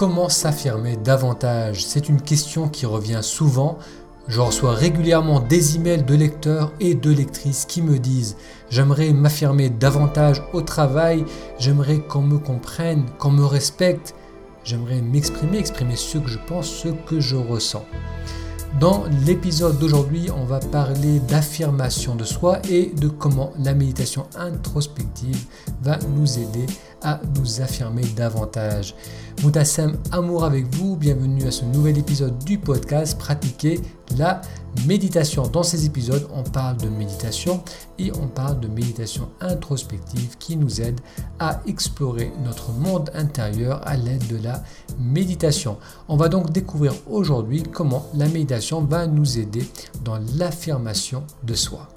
Comment s'affirmer davantage? C'est une question qui revient souvent. Je reçois régulièrement des emails de lecteurs et de lectrices qui me disent J'aimerais m'affirmer davantage au travail, j'aimerais qu'on me comprenne, qu'on me respecte, j'aimerais m'exprimer, exprimer ce que je pense, ce que je ressens. Dans l'épisode d'aujourd'hui, on va parler d'affirmation de soi et de comment la méditation introspective va nous aider à nous affirmer davantage. Moutassem, amour avec vous, bienvenue à ce nouvel épisode du podcast Pratiquer la méditation. Dans ces épisodes, on parle de méditation et on parle de méditation introspective qui nous aide à explorer notre monde intérieur à l'aide de la méditation. On va donc découvrir aujourd'hui comment la méditation va nous aider dans l'affirmation de soi.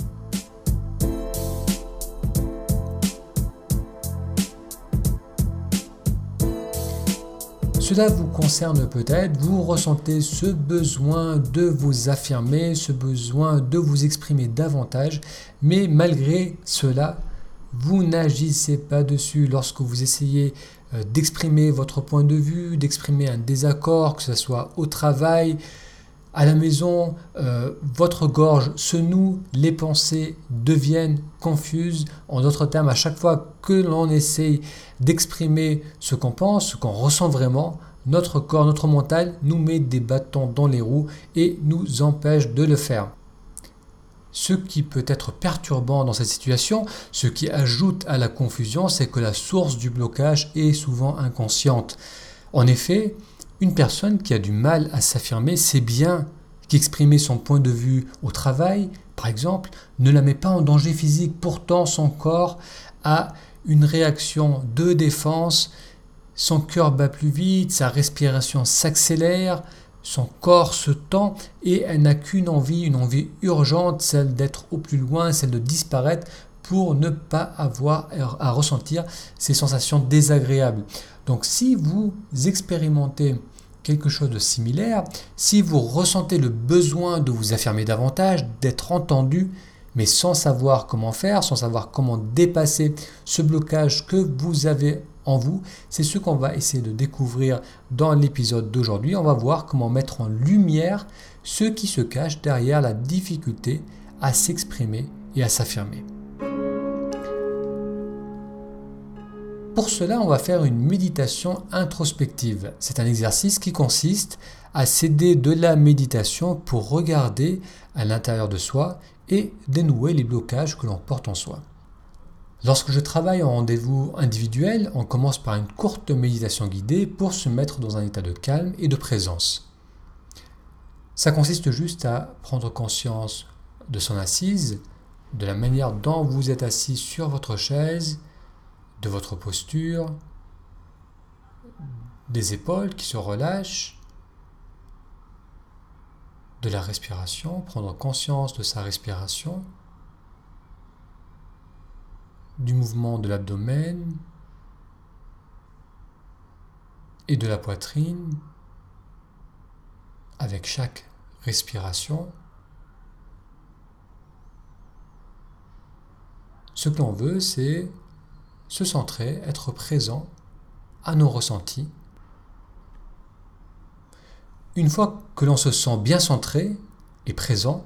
Cela vous concerne peut-être, vous ressentez ce besoin de vous affirmer, ce besoin de vous exprimer davantage, mais malgré cela, vous n'agissez pas dessus. Lorsque vous essayez euh, d'exprimer votre point de vue, d'exprimer un désaccord, que ce soit au travail, à la maison, euh, votre gorge se noue, les pensées deviennent confuses. En d'autres termes, à chaque fois que l'on essaye d'exprimer ce qu'on pense, ce qu'on ressent vraiment, notre corps, notre mental nous met des bâtons dans les roues et nous empêche de le faire. Ce qui peut être perturbant dans cette situation, ce qui ajoute à la confusion, c'est que la source du blocage est souvent inconsciente. En effet, une personne qui a du mal à s'affirmer sait bien qu'exprimer son point de vue au travail, par exemple, ne la met pas en danger physique. Pourtant, son corps a une réaction de défense, son cœur bat plus vite, sa respiration s'accélère, son corps se tend et elle n'a qu'une envie, une envie urgente, celle d'être au plus loin, celle de disparaître pour ne pas avoir à ressentir ces sensations désagréables. Donc si vous expérimentez quelque chose de similaire, si vous ressentez le besoin de vous affirmer davantage, d'être entendu, mais sans savoir comment faire, sans savoir comment dépasser ce blocage que vous avez en vous, c'est ce qu'on va essayer de découvrir dans l'épisode d'aujourd'hui. On va voir comment mettre en lumière ce qui se cache derrière la difficulté à s'exprimer et à s'affirmer. Pour cela, on va faire une méditation introspective. C'est un exercice qui consiste à s'aider de la méditation pour regarder à l'intérieur de soi et dénouer les blocages que l'on porte en soi. Lorsque je travaille en rendez-vous individuel, on commence par une courte méditation guidée pour se mettre dans un état de calme et de présence. Ça consiste juste à prendre conscience de son assise, de la manière dont vous êtes assis sur votre chaise, de votre posture, des épaules qui se relâchent, de la respiration, prendre conscience de sa respiration, du mouvement de l'abdomen et de la poitrine avec chaque respiration. Ce que l'on veut, c'est se centrer, être présent à nos ressentis. Une fois que l'on se sent bien centré et présent,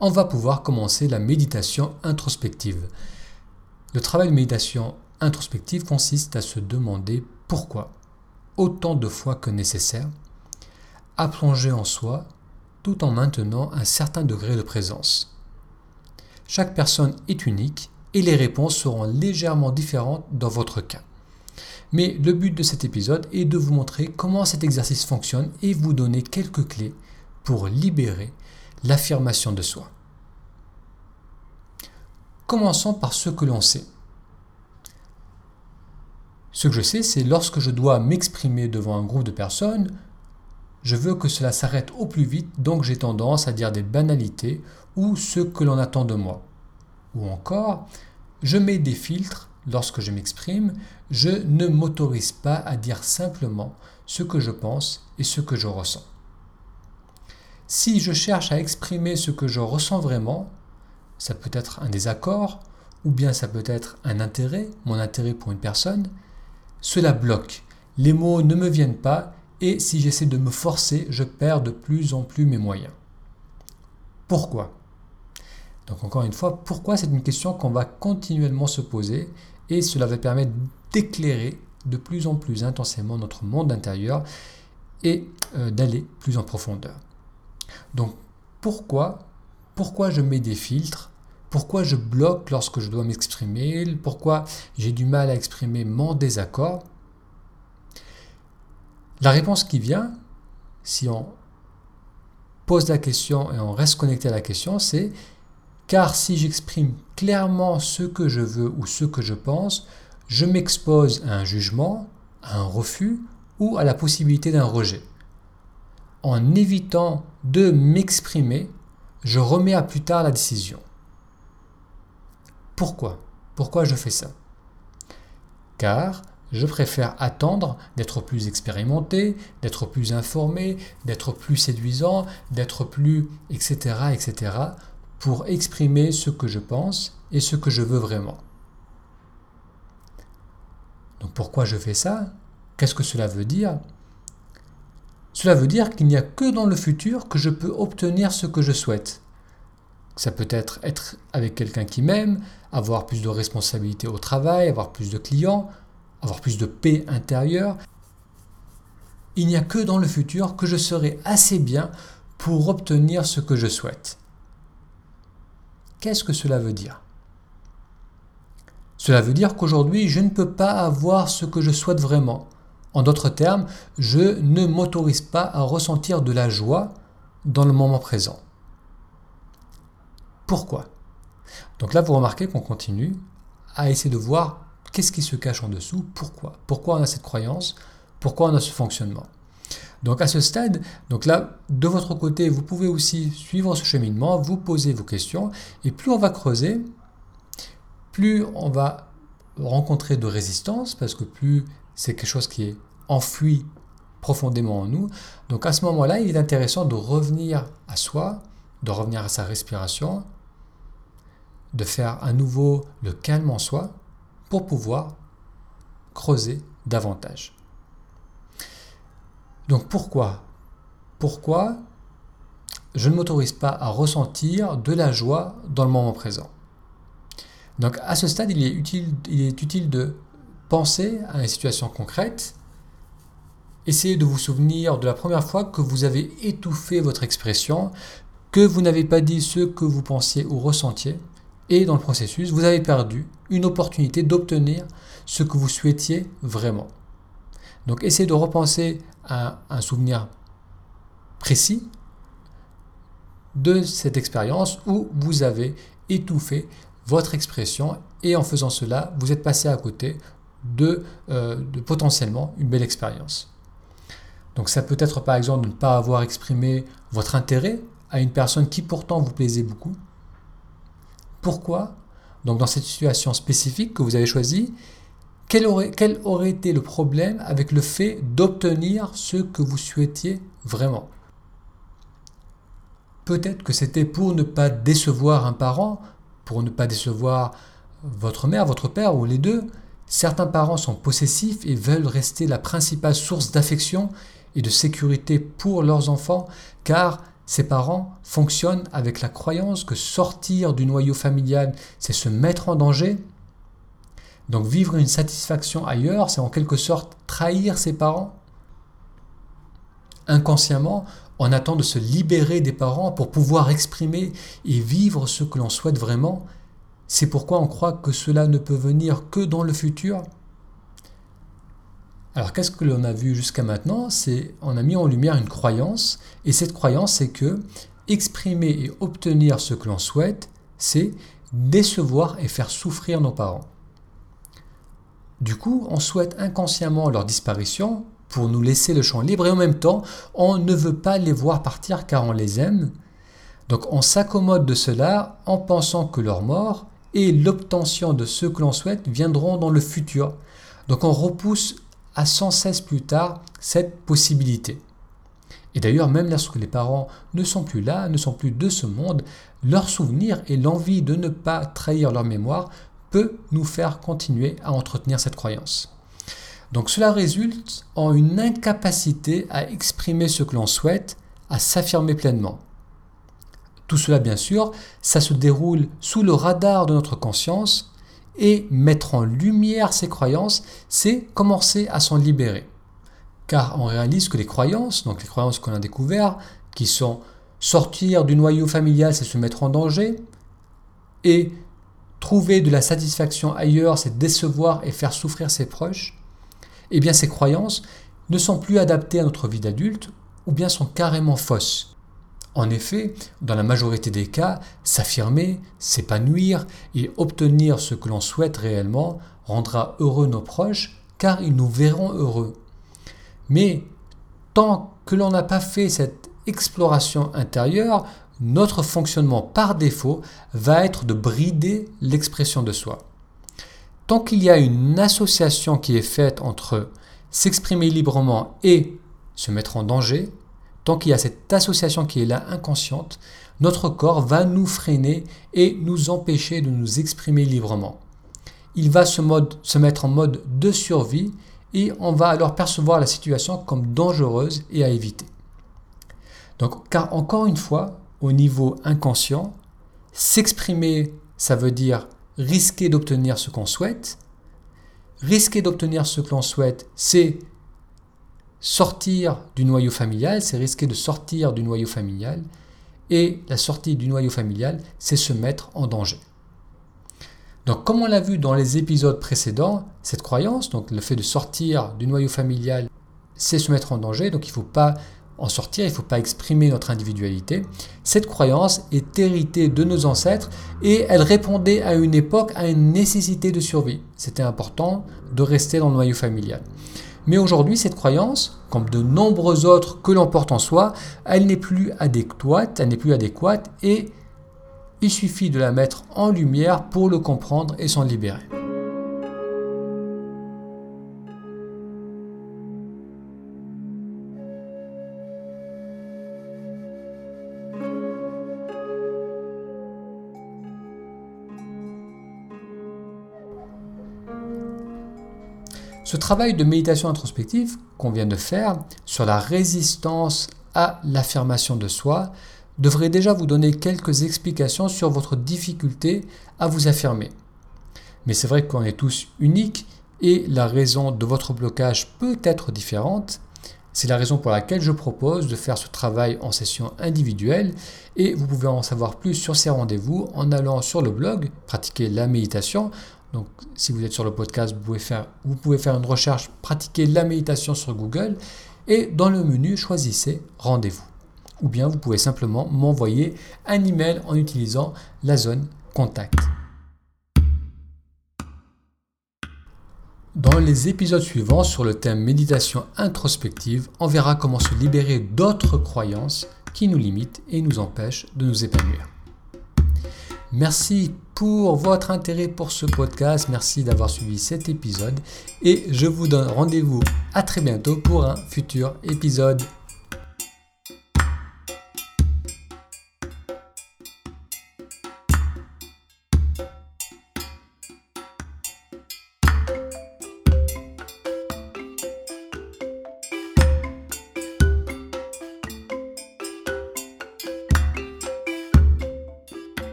on va pouvoir commencer la méditation introspective. Le travail de méditation introspective consiste à se demander pourquoi, autant de fois que nécessaire, à plonger en soi tout en maintenant un certain degré de présence. Chaque personne est unique et les réponses seront légèrement différentes dans votre cas. Mais le but de cet épisode est de vous montrer comment cet exercice fonctionne et vous donner quelques clés pour libérer l'affirmation de soi. Commençons par ce que l'on sait. Ce que je sais, c'est lorsque je dois m'exprimer devant un groupe de personnes, je veux que cela s'arrête au plus vite, donc j'ai tendance à dire des banalités ou ce que l'on attend de moi. Ou encore, je mets des filtres lorsque je m'exprime, je ne m'autorise pas à dire simplement ce que je pense et ce que je ressens. Si je cherche à exprimer ce que je ressens vraiment, ça peut être un désaccord, ou bien ça peut être un intérêt, mon intérêt pour une personne, cela bloque. Les mots ne me viennent pas et si j'essaie de me forcer, je perds de plus en plus mes moyens. Pourquoi? Donc encore une fois, pourquoi c'est une question qu'on va continuellement se poser et cela va permettre d'éclairer de plus en plus intensément notre monde intérieur et euh, d'aller plus en profondeur. Donc pourquoi pourquoi je mets des filtres? Pourquoi je bloque lorsque je dois m'exprimer, pourquoi j'ai du mal à exprimer mon désaccord? La réponse qui vient, si on pose la question et on reste connecté à la question, c'est car si j'exprime clairement ce que je veux ou ce que je pense, je m'expose à un jugement, à un refus ou à la possibilité d'un rejet. En évitant de m'exprimer, je remets à plus tard la décision. Pourquoi? Pourquoi je fais ça? Car je préfère attendre d'être plus expérimenté, d'être plus informé, d'être plus séduisant, d'être plus etc. etc. pour exprimer ce que je pense et ce que je veux vraiment. Donc pourquoi je fais ça? Qu'est-ce que cela veut dire? Cela veut dire qu'il n'y a que dans le futur que je peux obtenir ce que je souhaite. Ça peut être être avec quelqu'un qui m'aime, avoir plus de responsabilités au travail, avoir plus de clients, avoir plus de paix intérieure. Il n'y a que dans le futur que je serai assez bien pour obtenir ce que je souhaite. Qu'est-ce que cela veut dire? Cela veut dire qu'aujourd'hui, je ne peux pas avoir ce que je souhaite vraiment. En d'autres termes, je ne m'autorise pas à ressentir de la joie dans le moment présent. Pourquoi? Donc là, vous remarquez qu'on continue à essayer de voir qu'est-ce qui se cache en dessous, pourquoi? Pourquoi on a cette croyance, pourquoi on a ce fonctionnement? Donc à ce stade, donc là, de votre côté, vous pouvez aussi suivre ce cheminement, vous poser vos questions, et plus on va creuser, plus on va rencontrer de résistance, parce que plus c'est quelque chose qui est enfoui profondément en nous. Donc à ce moment-là, il est intéressant de revenir à soi, de revenir à sa respiration, de faire à nouveau le calme en soi pour pouvoir creuser davantage. Donc pourquoi? Pourquoi je ne m'autorise pas à ressentir de la joie dans le moment présent? Donc à ce stade, il est utile, il est utile de penser à une situation concrète. Essayez de vous souvenir de la première fois que vous avez étouffé votre expression, que vous n'avez pas dit ce que vous pensiez ou ressentiez, et dans le processus, vous avez perdu une opportunité d'obtenir ce que vous souhaitiez vraiment. Donc essayez de repenser à un souvenir précis de cette expérience où vous avez étouffé votre expression et en faisant cela, vous êtes passé à côté de, euh, de potentiellement une belle expérience. Donc ça peut être par exemple de ne pas avoir exprimé votre intérêt à une personne qui pourtant vous plaisait beaucoup pourquoi? Donc dans cette situation spécifique que vous avez choisie, quel aurait, été le problème avec le fait d'obtenir ce que vous souhaitiez vraiment? Peut-être que c'était pour ne pas décevoir un parent, pour ne pas décevoir votre mère, votre père ou les deux. Certains parents sont possessifs et veulent rester la principale source d'affection et de sécurité pour leurs enfants, car ses parents fonctionnent avec la croyance que sortir du noyau familial, c'est se mettre en danger. Donc vivre une satisfaction ailleurs, c'est en quelque sorte trahir ses parents. Inconsciemment, on attend de se libérer des parents pour pouvoir exprimer et vivre ce que l'on souhaite vraiment. C'est pourquoi on croit que cela ne peut venir que dans le futur. Alors qu'est-ce que l'on a vu jusqu'à maintenant? C'est on a mis en lumière une croyance et cette croyance c'est que exprimer et obtenir ce que l'on souhaite, c'est décevoir et faire souffrir nos parents. Du coup, on souhaite inconsciemment leur disparition pour nous laisser le champ libre et en même temps, on ne veut pas les voir partir car on les aime. Donc on s'accommode de cela en pensant que leur mort et l'obtention de ce que l'on souhaite viendront dans le futur. Donc on repousse à sans cesse plus tard cette possibilité. Et d'ailleurs, même lorsque les parents ne sont plus là, ne sont plus de ce monde, leur souvenir et l'envie de ne pas trahir leur mémoire nous faire continuer à entretenir cette croyance. Donc cela résulte en une incapacité à exprimer ce que l'on souhaite, à s'affirmer pleinement. Tout cela, bien sûr, ça se déroule sous le radar de notre conscience et mettre en lumière ces croyances, c'est commencer à s'en libérer. Car on réalise que les croyances, donc les croyances qu'on a découvertes, qui sont sortir du noyau familial, c'est se mettre en danger, et trouver de la satisfaction ailleurs, c'est décevoir et faire souffrir ses proches, eh bien ces croyances ne sont plus adaptées à notre vie d'adulte ou bien sont carrément fausses. En effet, dans la majorité des cas, s'affirmer, s'épanouir et obtenir ce que l'on souhaite réellement rendra heureux nos proches car ils nous verront heureux. Mais tant que l'on n'a pas fait cette exploration intérieure, notre fonctionnement par défaut va être de brider l'expression de soi. Tant qu'il y a une association qui est faite entre s'exprimer librement et se mettre en danger, tant qu'il y a cette association qui est là inconsciente, notre corps va nous freiner et nous empêcher de nous exprimer librement. Il va se, mettre en mode de survie et on va alors percevoir la situation comme dangereuse et à éviter. Donc, car encore une fois, au niveau inconscient, s'exprimer, ça veut dire risquer d'obtenir ce qu'on souhaite. Risquer d'obtenir ce que l'on souhaite, c'est sortir du noyau familial, c'est risquer de sortir du noyau familial. Et la sortie du noyau familial, c'est se mettre en danger. Donc comme on l'a vu dans les épisodes précédents, cette croyance, donc le fait de sortir du noyau familial, c'est se mettre en danger. Donc il ne faut pas en sortir, il ne faut pas exprimer notre individualité. Cette croyance est héritée de nos ancêtres et elle répondait à une époque à une nécessité de survie. C'était important de rester dans le noyau familial. Mais aujourd'hui, cette croyance, comme de nombreuses autres que l'on porte en soi, elle n'est plus adéquate, elle n'est plus adéquate et il suffit de la mettre en lumière pour le comprendre et s'en libérer. Ce travail de méditation introspective qu'on vient de faire sur la résistance à l'affirmation de soi devrait déjà vous donner quelques explications sur votre difficulté à vous affirmer. Mais c'est vrai qu'on est tous uniques et la raison de votre blocage peut être différente. C'est la raison pour laquelle je propose de faire ce travail en session individuelle et vous pouvez en savoir plus sur ces rendez-vous en allant sur le blog, pratiquer la méditation donc, si vous êtes sur le podcast, vous pouvez faire, une recherche, pratiquer la méditation sur Google et dans le menu, choisissez rendez-vous. Ou bien vous pouvez simplement m'envoyer un email en utilisant la zone contact. Dans les épisodes suivants sur le thème méditation introspective, on verra comment se libérer d'autres croyances qui nous limitent et nous empêchent de nous épanouir. Merci pour votre intérêt pour ce podcast. Merci d'avoir suivi cet épisode et je vous donne rendez-vous à très bientôt pour un futur épisode.